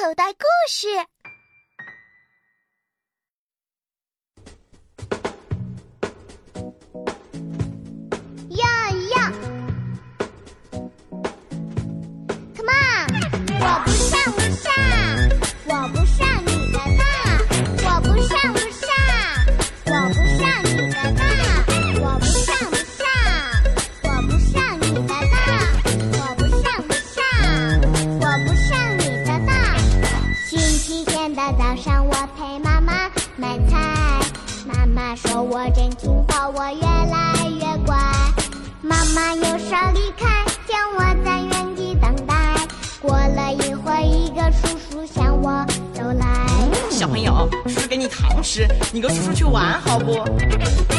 口袋故事。他说我真听话，我越来越乖。妈妈有事离开，叫我在原地等待。过了一会儿，一个叔叔向我走来。小朋友，叔叔给你糖吃，你跟叔叔去玩好不？我不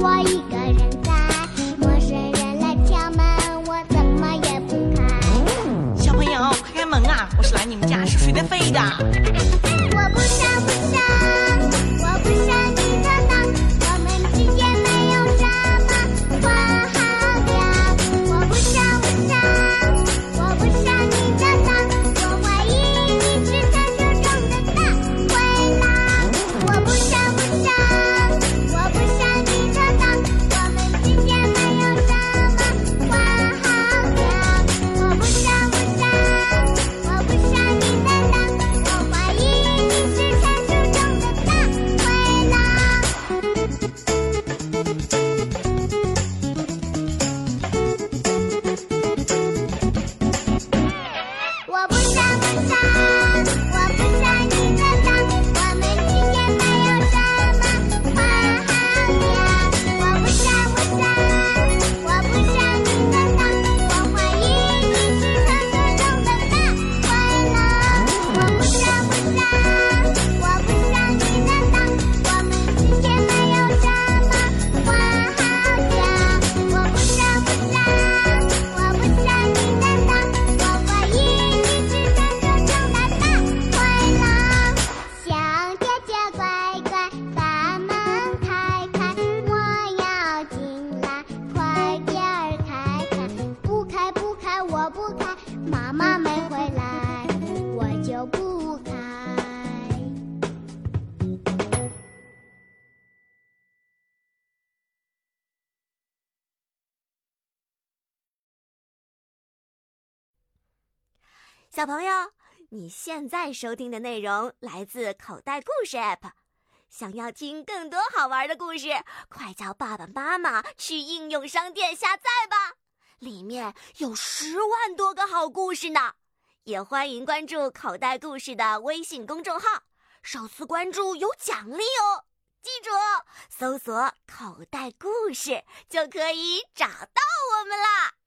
我一个人在，陌生人来敲门，我怎么也不开。小朋友，快开门啊！我是来你们家收水电费的。我不妈妈没回来，我就不开。小朋友，你现在收听的内容来自口袋故事 App。想要听更多好玩的故事，快叫爸爸妈妈去应用商店下载吧，里面有十万多个好故事呢。也欢迎关注口袋故事的微信公众号，首次关注有奖励哦。记住，搜索“口袋故事”就可以找到我们啦。